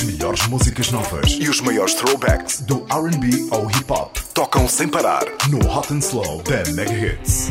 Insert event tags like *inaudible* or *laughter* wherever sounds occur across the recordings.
As melhores músicas novas e os maiores throwbacks do RB ao hip hop tocam sem parar no Hot and Slow da Mega Hits.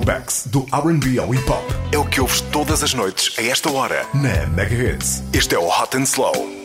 throwbacks do RB ao hip hop. É o que ouves todas as noites, a esta hora, na Mega Hits. Este é o Hot and Slow.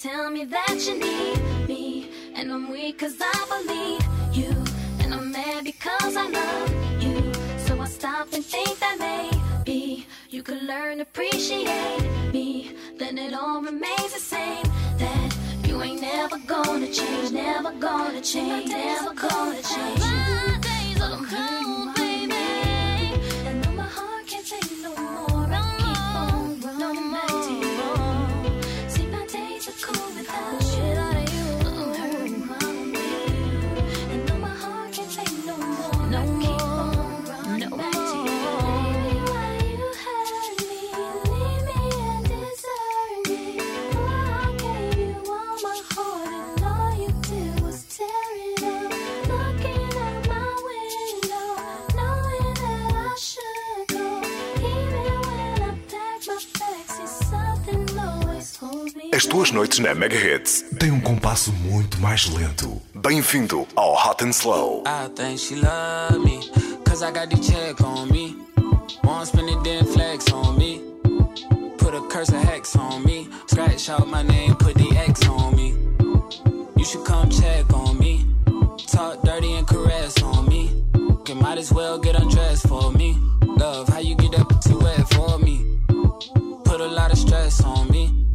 Tell me that you need me. And I'm weak cause I believe you. And I'm mad because I love you. So I stop and think that maybe you could learn to appreciate me. Then it all remains the same. That you ain't never gonna change, never gonna change, never gonna change. My days are cold, tuas noites na Mega Hits. Tem um compasso muito mais lento. Bem-vindo ao Hot and Slow. I think she love me, cause I got the check on me. Won't spend it, then flex on me. Put a curse of hex on me. Scratch out my name, put the X on me. You should come check on me. Talk dirty and caress on me. Okay, might as well get undressed for me. Love, how you get wet for me. Put a lot of stress on me.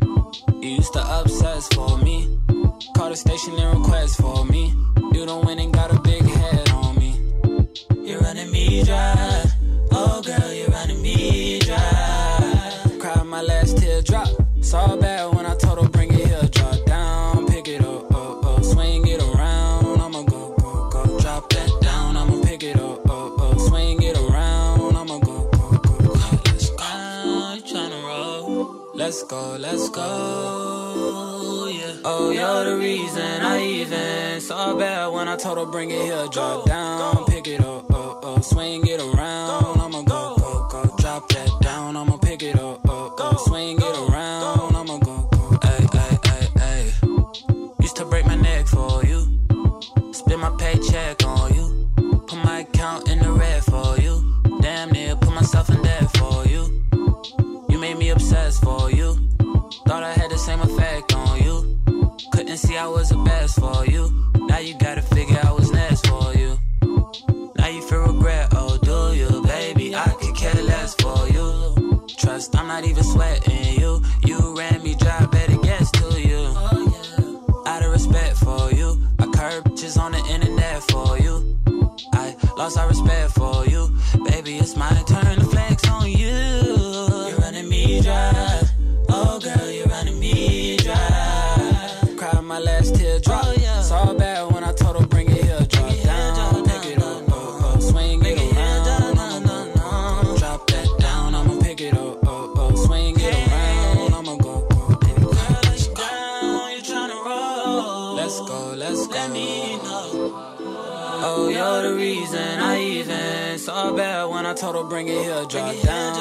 To obsess for me. Call the station and request for me. You don't win and got a big head on me. You're running me dry. Oh, girl, you're running me dry. Cried my last teardrop. Saw bad when I told her bring it here. Drop down, pick it up, up, up. Swing it around. I'ma go, go, go. Drop that down. I'ma pick it up, up, up. Swing it around. I'ma go, go, go. go. Let's go. You tryna roll? Let's go, let's go. Oh, the reason I even saw bad when I told her bring it here. Drop down, pick it up, up, up. Swing it around. You. Now you gotta figure out what's next for you. Now you feel regret, oh do you, baby? I could care less for you. Trust, I'm not even sweating you. You ran me dry, better guess to you. Out of respect for you, I curb just on the internet for you. I lost all respect for you, baby. It's my bring it here. Drop down,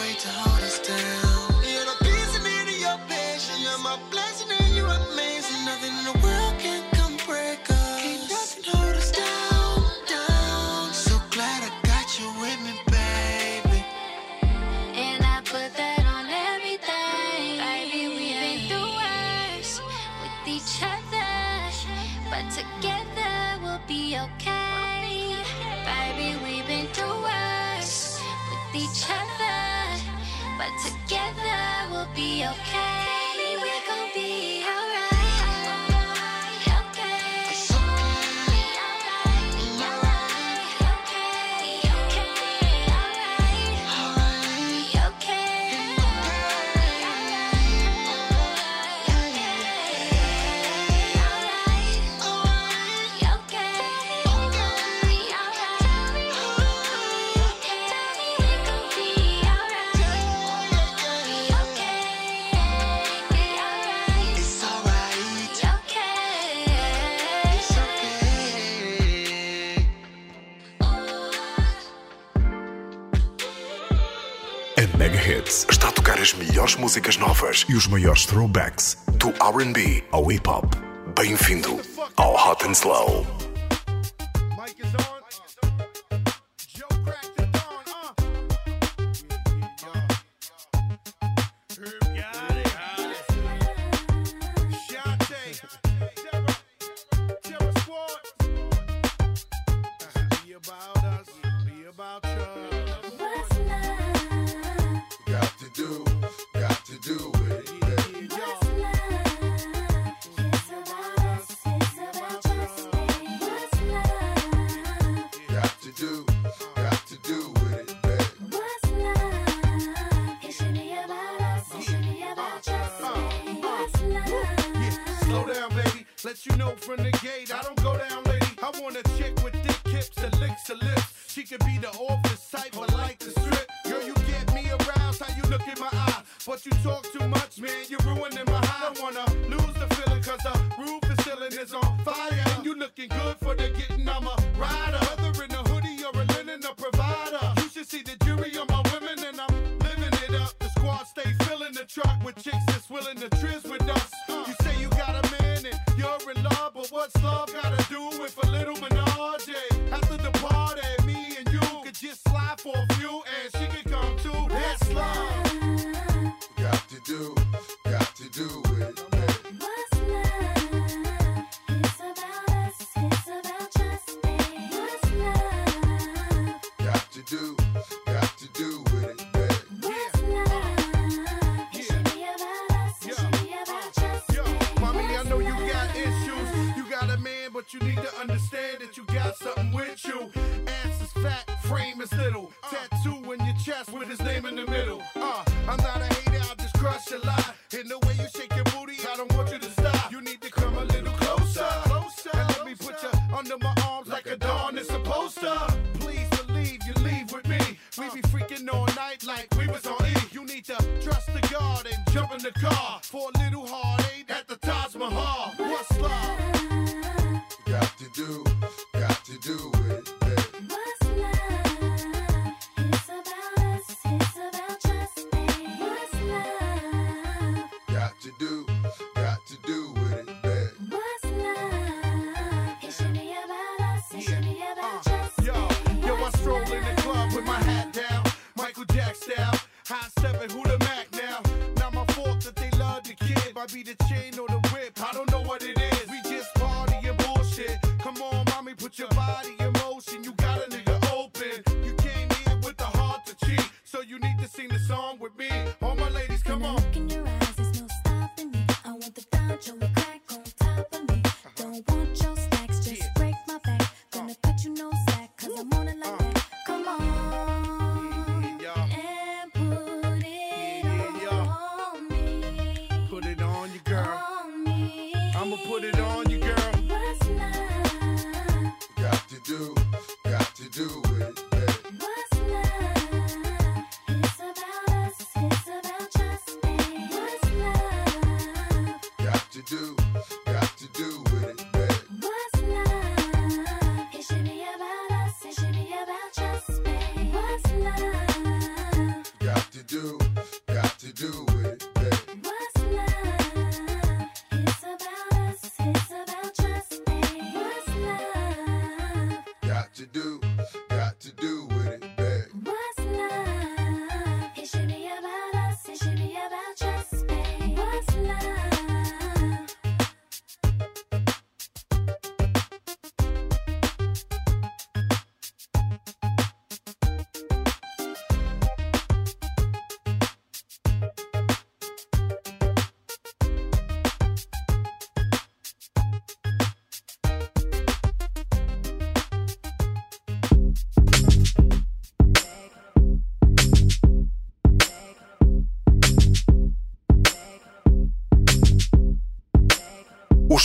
way to hold us down. e os maiores throwbacks do RB ao hip hop. Bem-vindo ao Hot and Slow.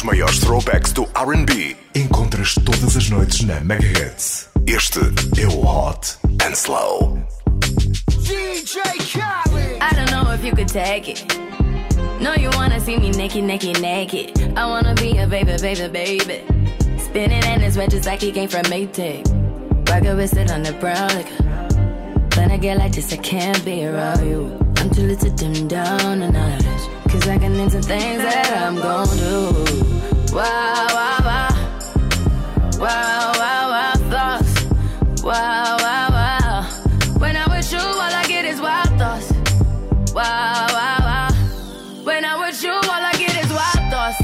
Maiores throwbacks do R&B. Encontras todas as noites na Mega Hits. Este é o Hot and Slow. DJ Khaled. I don't know if you could take it. No, you wanna see me naked, naked, naked. I wanna be a baby, baby, baby. Spinning in his red just like he came from Maytag. Rocket with it on the brown liquor. When I get like this, I can't be around you. I'm too little to dim down a notch. Cause I can into things that I'm gon' do. Wow, wow, wow. Wow, wow, wow, thoughts. When I'm with you, all I get is wild thoughts. When I'm with you, all I get is wild thoughts.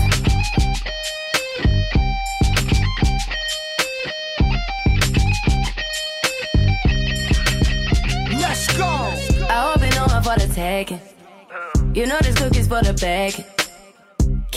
For the taking. You know this cookie's for the bag.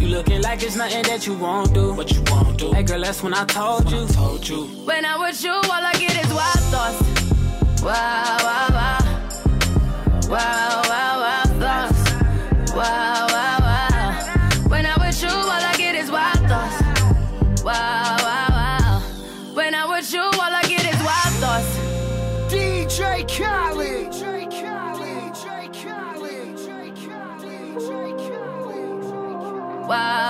You looking like it's nothing that you won't do. What you won't do. Hey girl, that's when I told you. Told you. When I'm with you, all I get is wild thoughts. Wow, wow, wow. Wow, wow, wow, thoughts. Wow, wow, wow. Wow,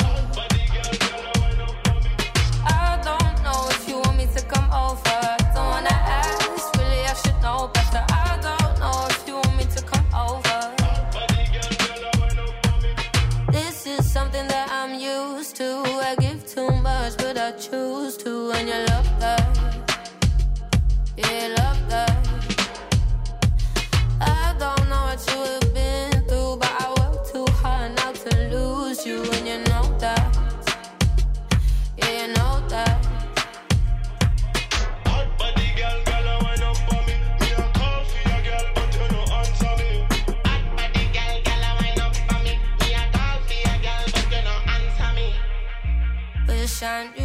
Wish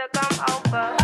to come over.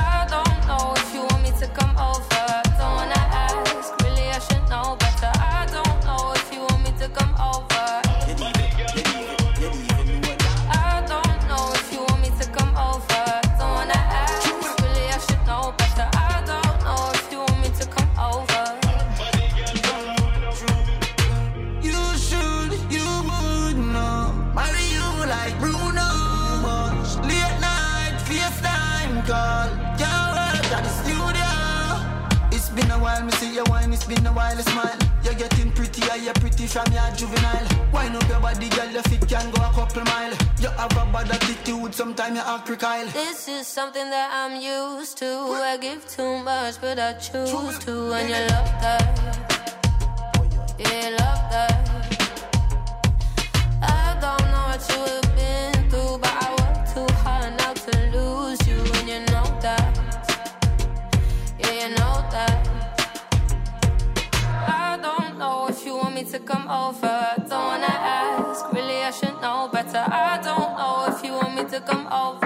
Give too much, but I choose to. And you love that. Yeah, love that. I don't know what you have been through, but I work too hard not to lose you. And you know that. Yeah, you know that. I don't know if you want me to come over. I don't wanna ask. Really, I should know better. I don't know if you want me to come over.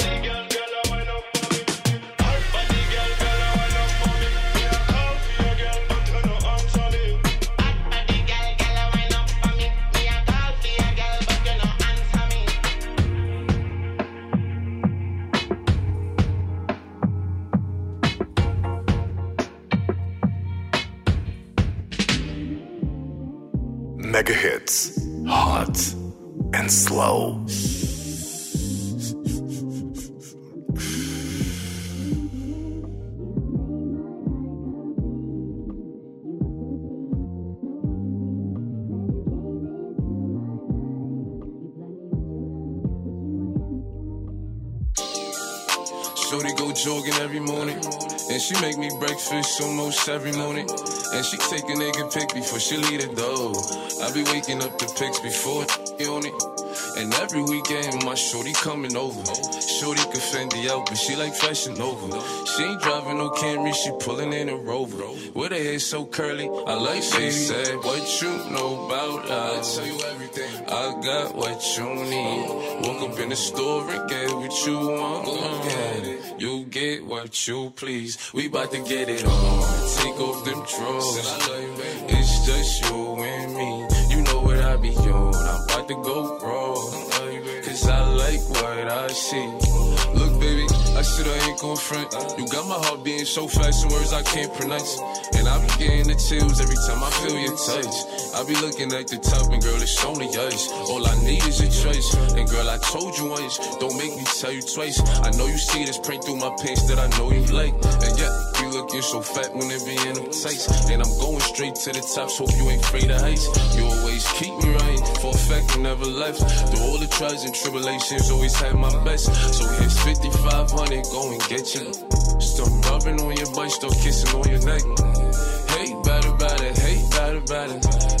Mega hits. Hot and slow. Shorty go jogging every morning. And she make me breakfast almost every morning. And she take a nigga pic before she leave the door. I be waking up the pics before on it. And every weekend, my shorty coming over. Shorty can Fendi out, but she like fashion over. She ain't driving no Camry, she pulling in a Rover. With her hair so curly, I like she said, What you know about? I tell you everything. I got what you need. Woke up in the store and get what you want. Get it. You get what you please. We bout to get it on. Take off them drawers. It's just you and me. You know what I be on. I'm about to go wrong. Cause I like what I see. Look, baby, I said I ain't gon' front. You got my heart beating so fast, some words I can't pronounce. And I be getting the chills every time I feel your touch. I be looking at the top, and girl, it's only us. All I need is a choice. And girl, I told you once, don't make me tell you twice. I know you see this print through my pants that I know you like. And yeah, you looking so fat when it be in them tights. And I'm going straight to the top, so you ain't afraid of heights. You always keep me right, for a fact you never left. Through all the trials and tribulations, always had my best. So here's 5500, go and get you. Start rubbing on your butt, start kissing on your neck. Hate about it, hate it. Know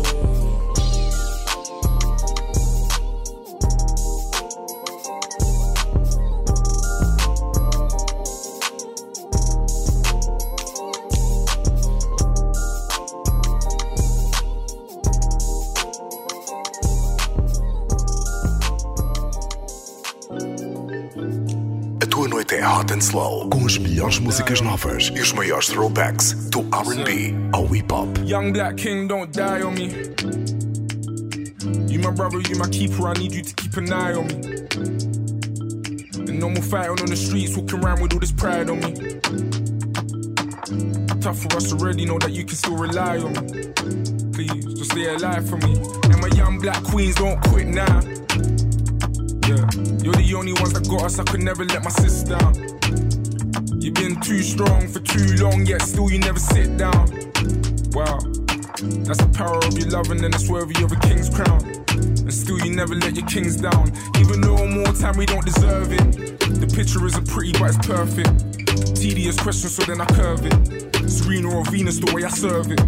Slow, com as melhores músicas novas e os maiores throwbacks do R&B ao hip hop. Young black king, don't die on me. You my brother, you my keeper, I need you to keep an eye on me. And no more fighting on the streets, walking around with all this pride on me. Tough for us already, know that you can still rely on me. Please, just stay alive for me. And my young black queens don't quit now. Yeah, you're the only ones that got us, I could never let my sis down. Too strong for too long, yet still you never sit down. Wow, that's the power of your love, and then it's worthy of a king's crown. And still you never let your kings down. Even though more time we don't deserve it. The picture isn't pretty, but it's perfect. Tedious question, so then I curve it. Serena or Venus, the way I serve it.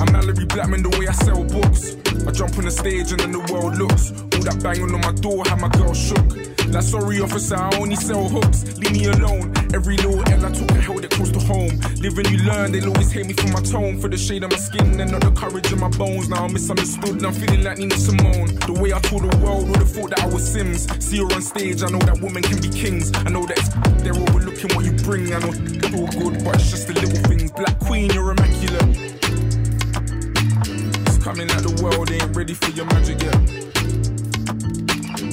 I'm Malorie Blackman, the way I sell books. I jump on the stage and then the world looks. All that banging on my door had my girl shook. Like, sorry, officer, I only sell hooks. Leave me alone. Every little L I took, I held it close to home. Live and you learn, they'll always hate me for my tone. For the shade of my skin and not the courage in my bones. Now I'm misunderstood and I'm feeling like Nina Simone. The way I told the world would have thought that I was Sims. See her on stage, I know that women can be kings. I know that *laughs* they're overlooking what you bring. I know it's all good, but it's just the little things. Black Queen, you're immaculate. It's coming like the world they ain't ready for your magic yet.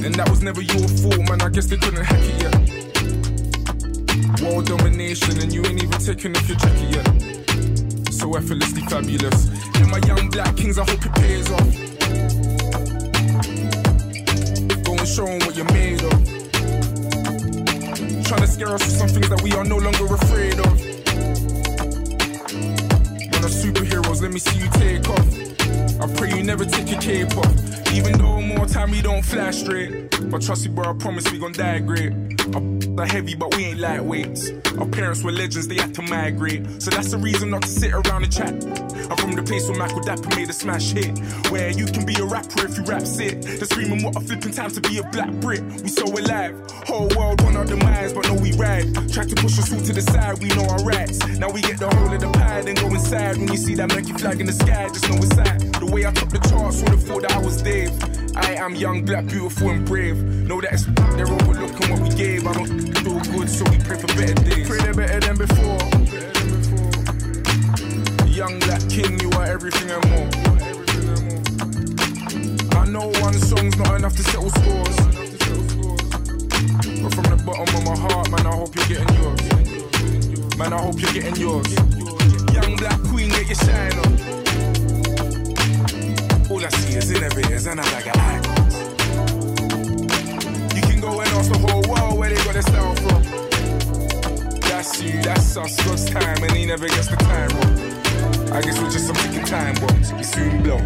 And that was never your fault, man. I guess they couldn't hack it yet. World domination, and you ain't even taking off your jacket yet. So effortlessly fabulous. And my young black kings, I hope it pays off. Go and show 'em what you're made of. Trying to scare us with some things that we are no longer afraid of. When are superheroes, let me see you take off. I pray you never take your cape off. Even though more time we don't fly straight. But trust me, bro, I promise we gon' die great. Our are heavy, but we ain't lightweights. Our parents were legends, they had to migrate. So that's the reason not to sit around and chat. I'm from the place where Michael Dapaah made a smash hit. Where you can be a rapper if you rap it. They're screaming what a flipping time to be a black Brit. We so alive. Whole world on our demise, but no, we ride. Tried to push us all to the side, we know our rights. Now we get the whole of the pie, then go inside. When you see that monkey flag in the sky, just know it's. The way I took the charts, would have thought that I was Dave. I am young, black, beautiful, and brave. Know that it's they're overlooking what we gave. I don't do good, so we pray for better days. Pray they're better than before. Young black king, you are everything and more. I know one song's not enough to settle scores. But from the bottom of my heart, man, I hope you're getting yours. Man, I hope you're getting yours. Young black queen, get your shine on. All I see is innovators and a bag of icons. You can go and ask the whole world where they got their style from. That's you, that's us, God's time, and he never gets the time wrong. I guess we're just some ticking time bombs. We soon blow.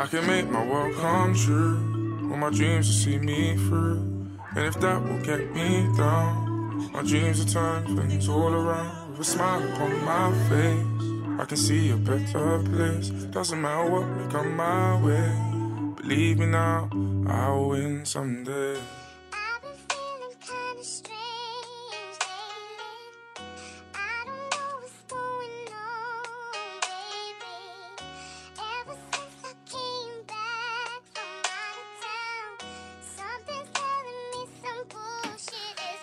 I can make my world come true. All my dreams to see me through. And if that will get me down, my dreams will turn things all around. With a smile upon my face, I can see a better place. Doesn't matter what may come my way. Believe me now, I'll win someday.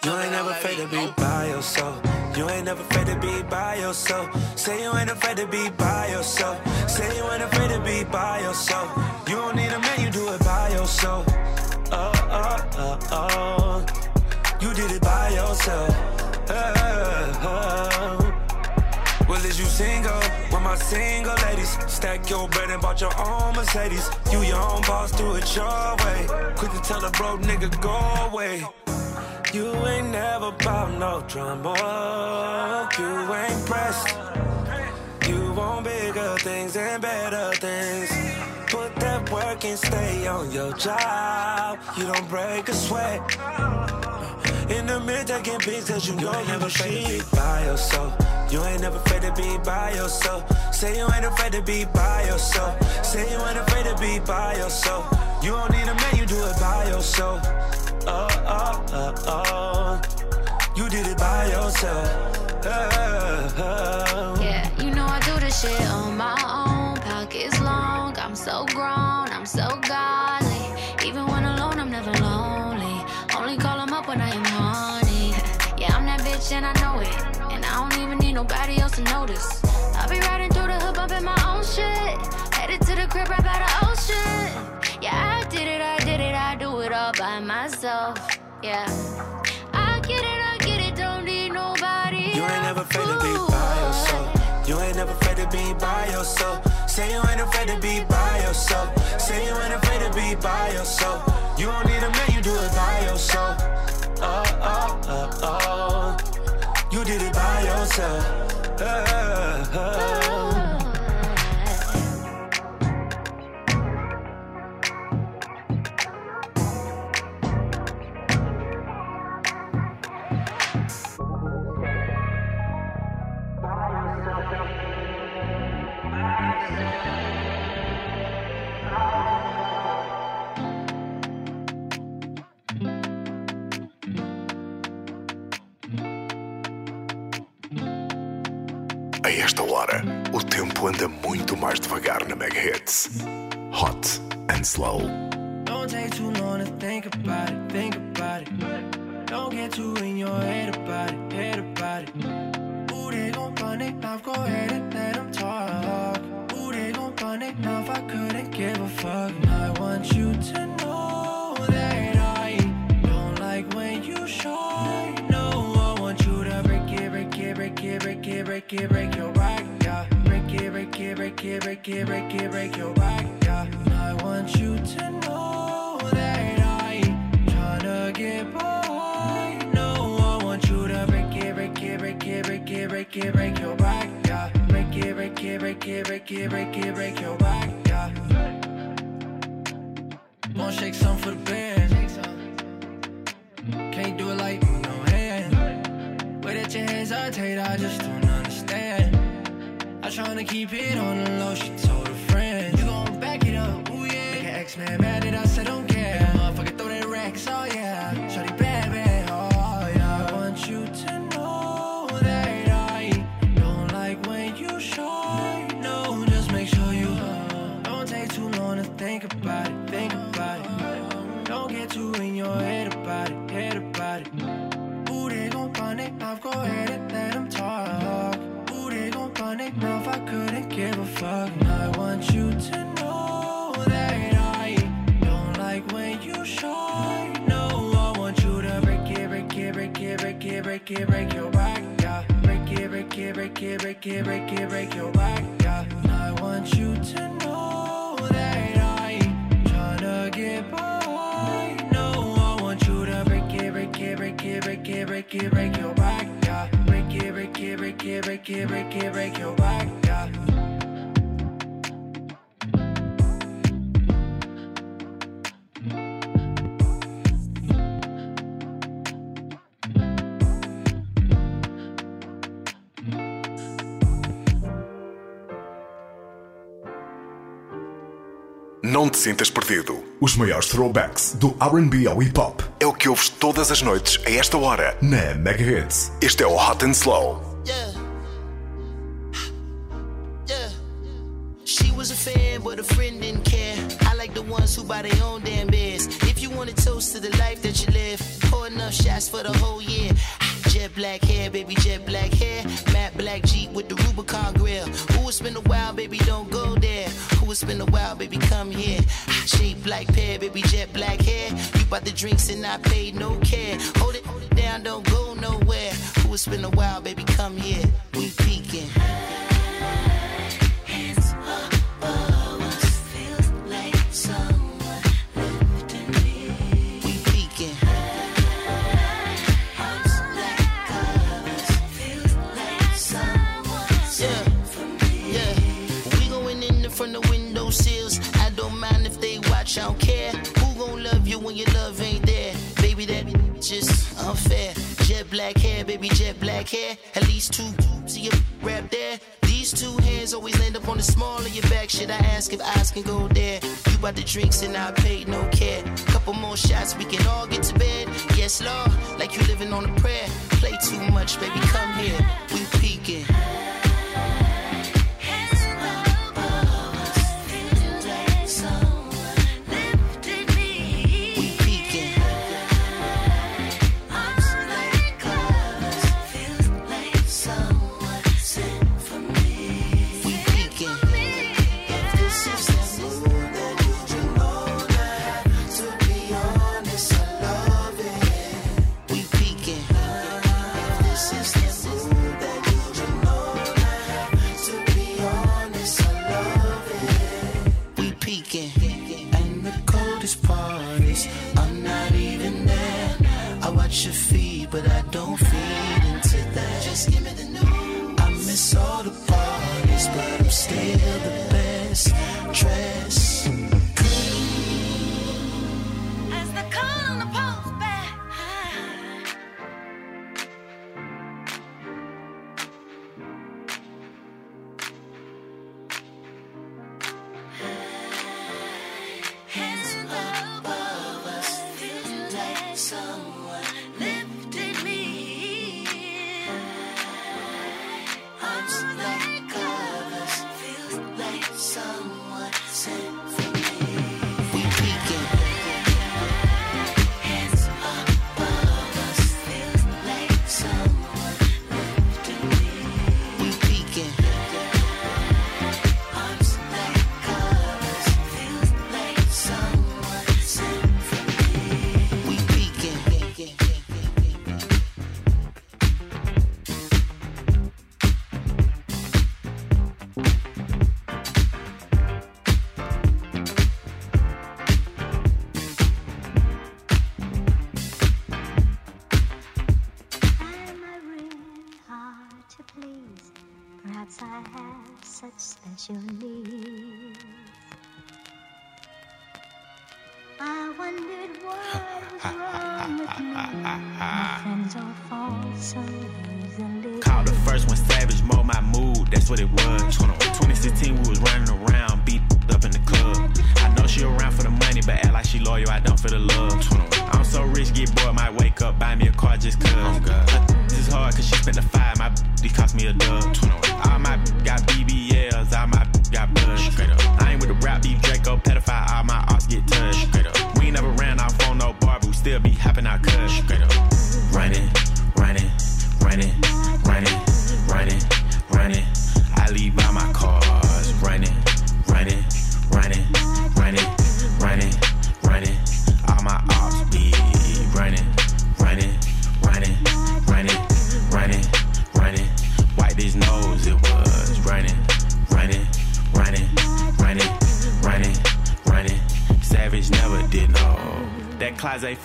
You ain't never afraid to be by yourself. You ain't never afraid to be by yourself. Say you ain't afraid to be by yourself. Say you ain't afraid to be by yourself. You don't need a man, you do it by yourself. Oh, oh, oh, oh. You did it by yourself. Oh. Well, is you single? With my single ladies. Stack your bread and bought your own Mercedes. You your own boss, do it your way. Quick to tell a broke nigga, go away. You ain't never bout no drama. You ain't pressed. Want bigger things and better things. Put that work and stay on your job. You don't break a sweat. In the mirror taking pics cause you, you know you never afraid to be by yourself. You ain't never afraid to be by yourself. Say you ain't afraid to be by yourself. Say you ain't afraid to be by yourself. You don't need a man, you do it by yourself. Oh, oh, oh, oh. You did it by yourself. Oh, oh. Yeah, I'm that bitch and I know it. And I don't even need nobody else to notice. I'll be riding through the hood, bumping my own shit. Headed to the crib right by the ocean. Yeah, I did it, I did it, I do it all by myself. Yeah. I get it, I get it, don't need nobody. You ain't never afraid to be by yourself. You ain't never afraid to be by yourself. Say you ain't afraid to be by yourself. Say you ain't afraid to be by yourself. You don't need a man, you do it by yourself. Oh, oh, oh, oh. You did it by yourself. Oh, oh. A anda muito mais devagar na Mega Hits. Hot and slow. Don't take too long to think about it, think about it. Don't get too in your head about it, head about it. Ooh, they gon' run it mouth, go ahead and let them talk. Ooh, they gon' run it mouth, I couldn't give a fuck. I want you to know that I don't like when you shy. No, I want you to break it, break it, break it, break it, break it, break your it, break it, break it, break it, break your back, yeah. I want you to know that I tryna get by. No, I want you to break it, break it, break it, break it, break it, break your back, yeah. Break it, break it, break it, break it, break it, break your back, sintas perdido. Os maiores throwbacks do RB ao hip hop. É o que ouves todas as noites a esta hora na Mega Hits. Este é o Hot and Slow. Yeah. Yeah. She was a fan, but a friend didn't care. I like the ones who buy their own damn beers. If you want to toast to the life that you live, pour enough shots for the whole year. Jet black hair, baby, jet black hair. Matte black Jeep with the Rubicon grill. Ooh, it's been a while, baby, don't it's been a while, baby, come here. Shape like pear, baby, jet black hair. You bought the drinks and I paid no care. Hold it, hold it down, don't go nowhere. Ooh, it's been a while, baby, come here. We peeking. When your love ain't there? Baby, that just unfair. Jet black hair, baby, jet black hair. At least two see your rap there. These two hands always land up on the small of your back. Should I ask if eyes can go there? You bought the drinks and I paid no care. Couple more shots, we can all get to bed. Yes, Lord, like you living on a prayer. Play too much, baby, come here. We peeking.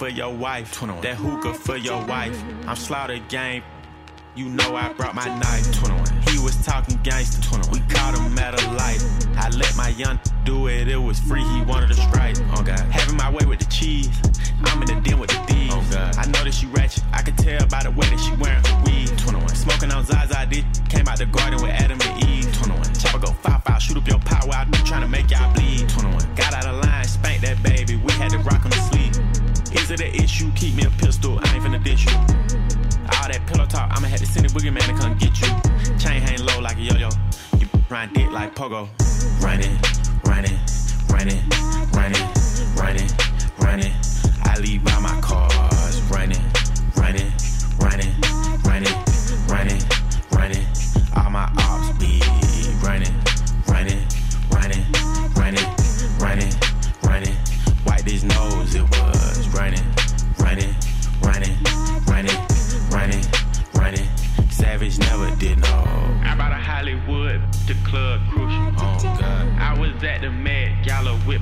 For your wife, that hookah for your wife. I'm slaughter game. You know I brought my knife. 21. He was talking gangster. 21. We caught him at a light. I let my young do it. It was free. He wanted a strike. Oh God. Having my way with the cheese. I'm in the den with the thieves. Oh God. I know that she ratchet. I can tell by the way that she wearing her weed. 21. Smoking on Zaza. This came out the garden with Adam and Eve. 21. Chopper go five five. Shoot up your power. I be trying to make y'all bleed. It an issue? Keep me a pistol. I ain't finna dish you. All that pillow talk, I'ma have to send a boogeyman to come get you. Chain hang low like a yo-yo. You run dick like pogo. Running, running, running, running, running, running. I leave by my cars.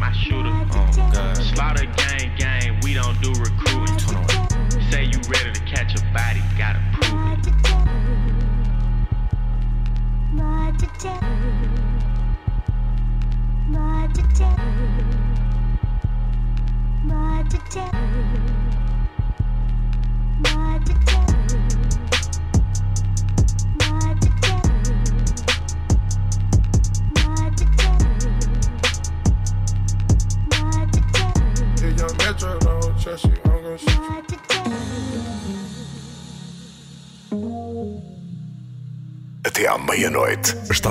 My shooter. Oh God. Slaughter gang,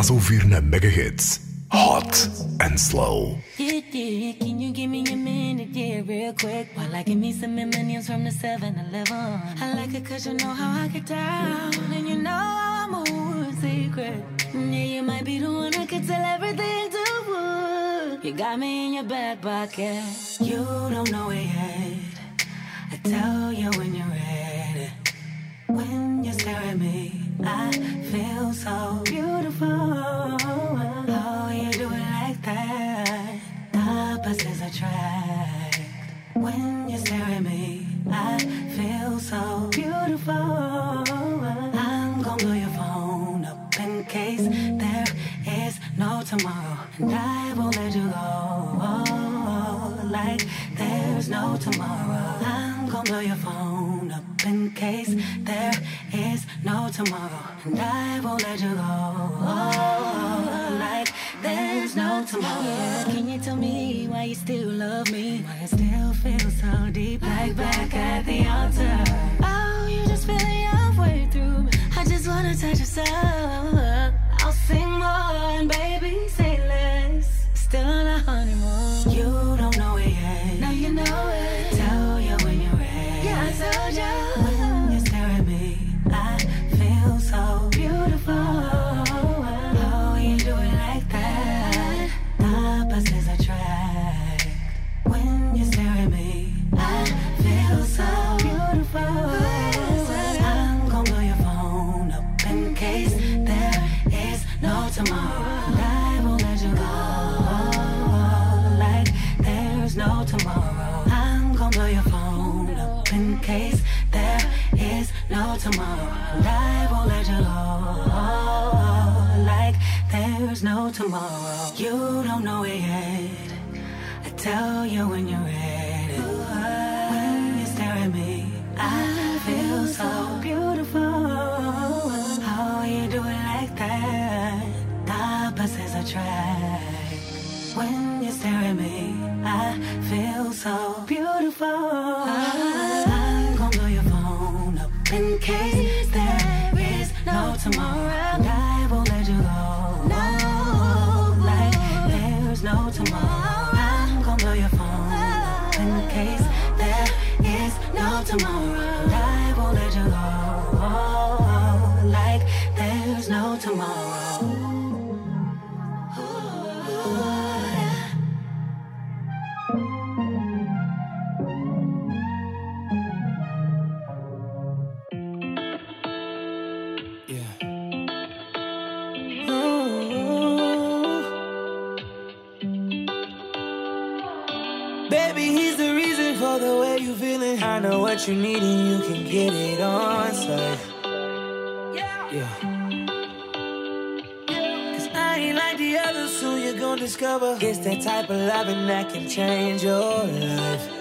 a ouvir na Mega Hits Hot and Slow. Yeah, can you give me a minute, yeah, real quick? While I give me some from the 7-Eleven. I like it cause you know how I get down. And you know how I move secret. Yeah, you might be the one that could tell everything to You got me in your back pocket. You don't know it yet. I tell you when you're ready. When you stare at me, I feel so beautiful. Oh, you do it like that. Opposites attract. When you stare at me, I feel so beautiful. I'm gonna blow your phone up in case there is no tomorrow. And I won't let you go like there's no tomorrow. I'm gonna blow your phone up in case there is tomorrow. And I won't let you go oh, like there's no tomorrow. Can you tell me why you still love me? Why I still feel so deep, like back at the altar? Oh, you just feeling halfway through. I just wanna touch your soul. I'll sing more and baby say less. tomorrow. Life won't let you go. Like there's no tomorrow. You don't know it yet. I tell you when you're ready. When you stare at me, I feel so beautiful. How you do it like that? The opposites attract. When you stare at me, I feel so beautiful. tomorrow. No, like there's no tomorrow. I'm gonna blow your phone up in case there is no tomorrow. what you need and you can get it on site. Yeah. yeah. Cause I ain't like the others, soon you're gonna discover it's that type of loving that can change your life.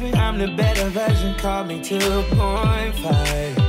me I'm the better version, call me 2.5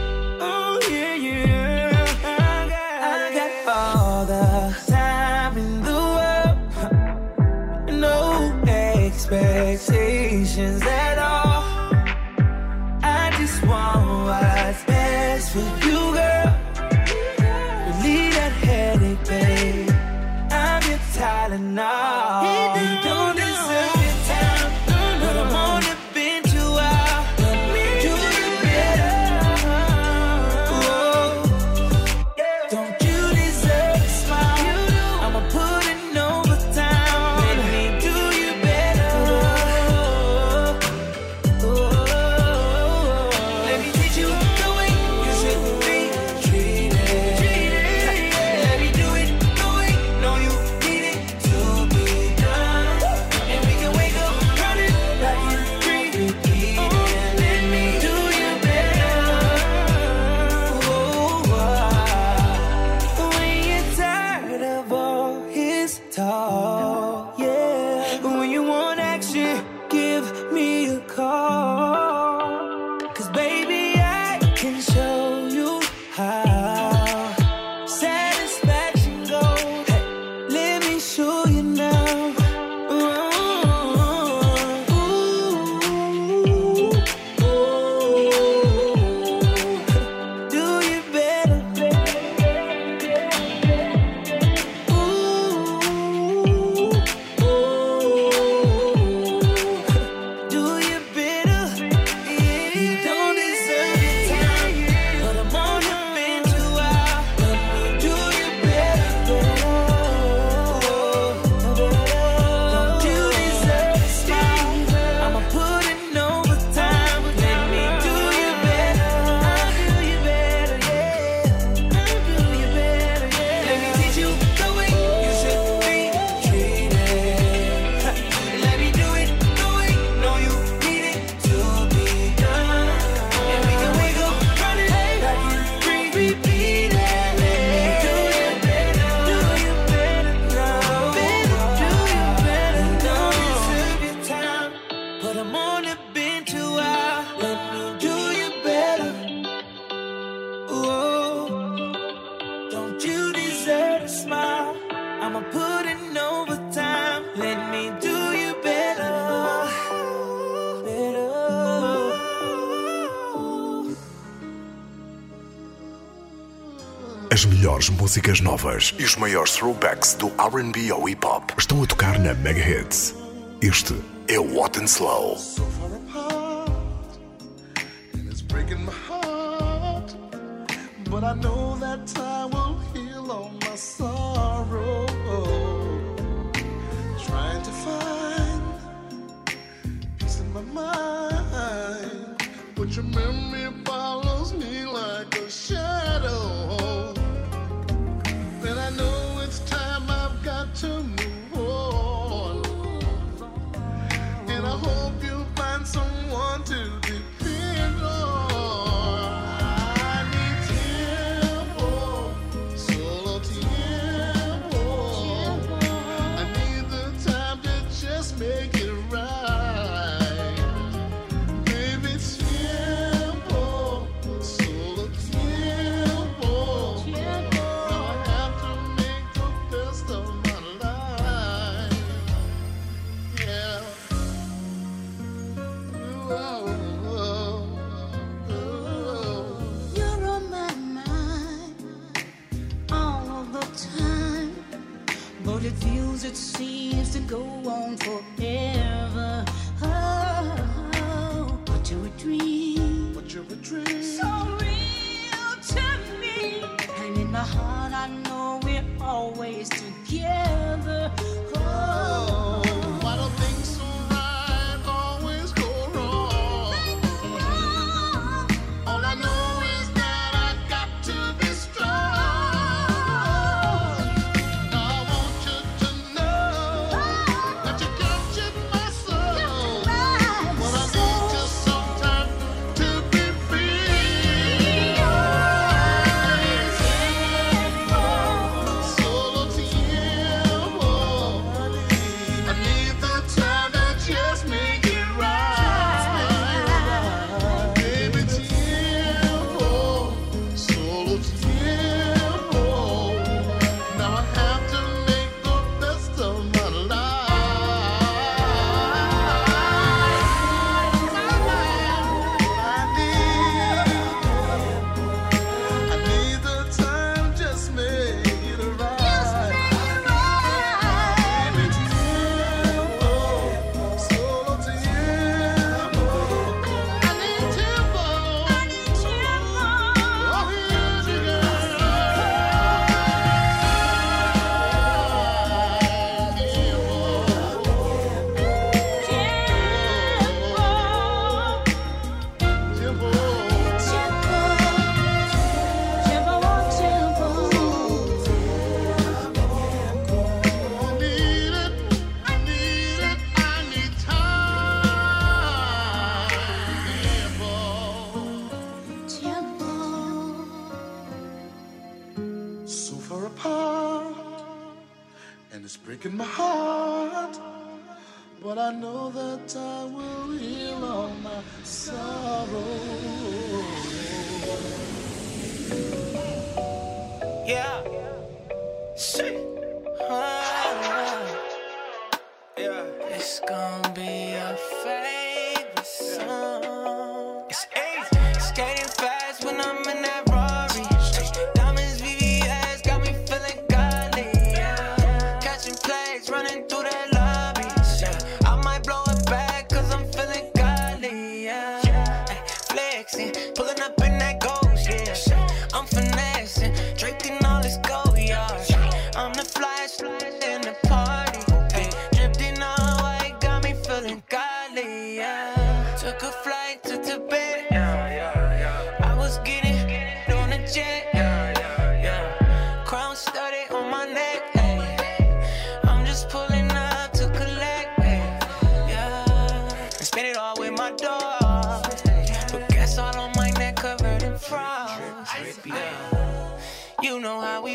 novas e os maiores throwbacks do RB ou hip hop estão a tocar na Mega Hits. Este é o What and Slow. So.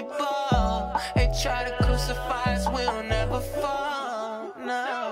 we. They try to crucify us, we'll never fall. No.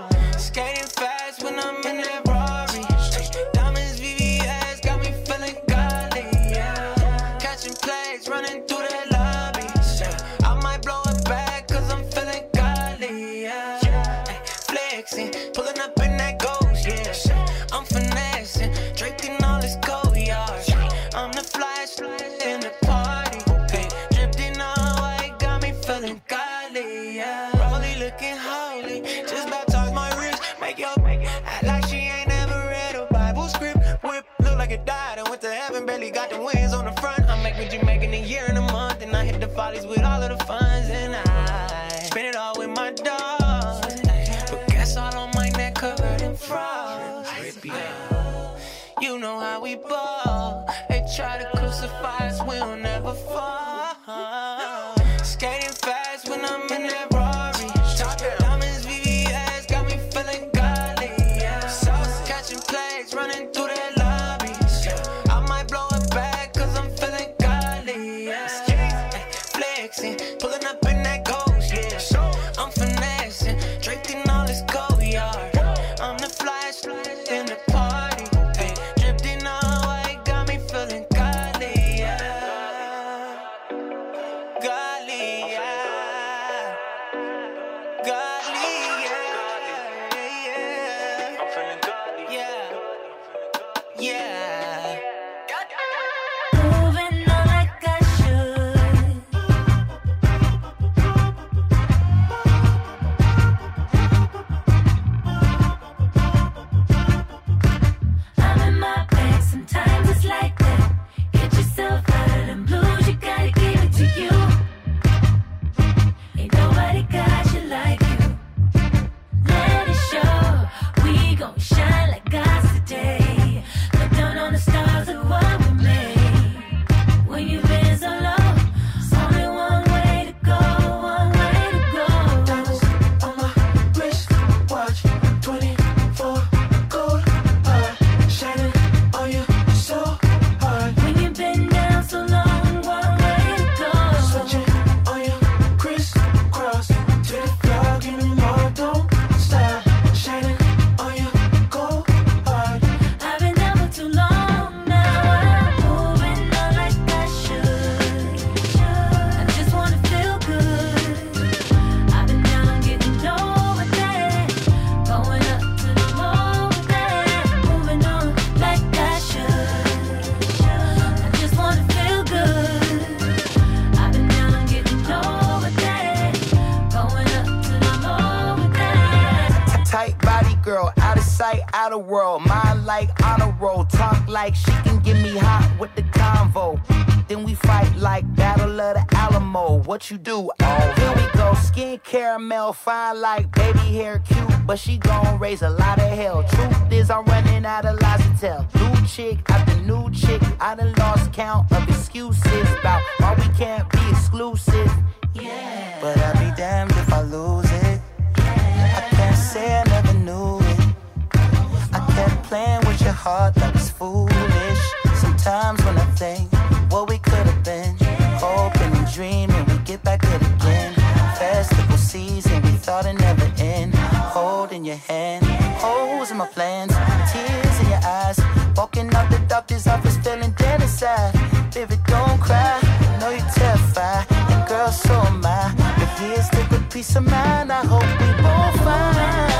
your hand. Holes in my plans, tears in your eyes. Walking out the doctor's office, feeling dead inside. Baby, don't cry. I know you're terrified. And girl, so am I. If here's a good peace of mind, I hope we both find.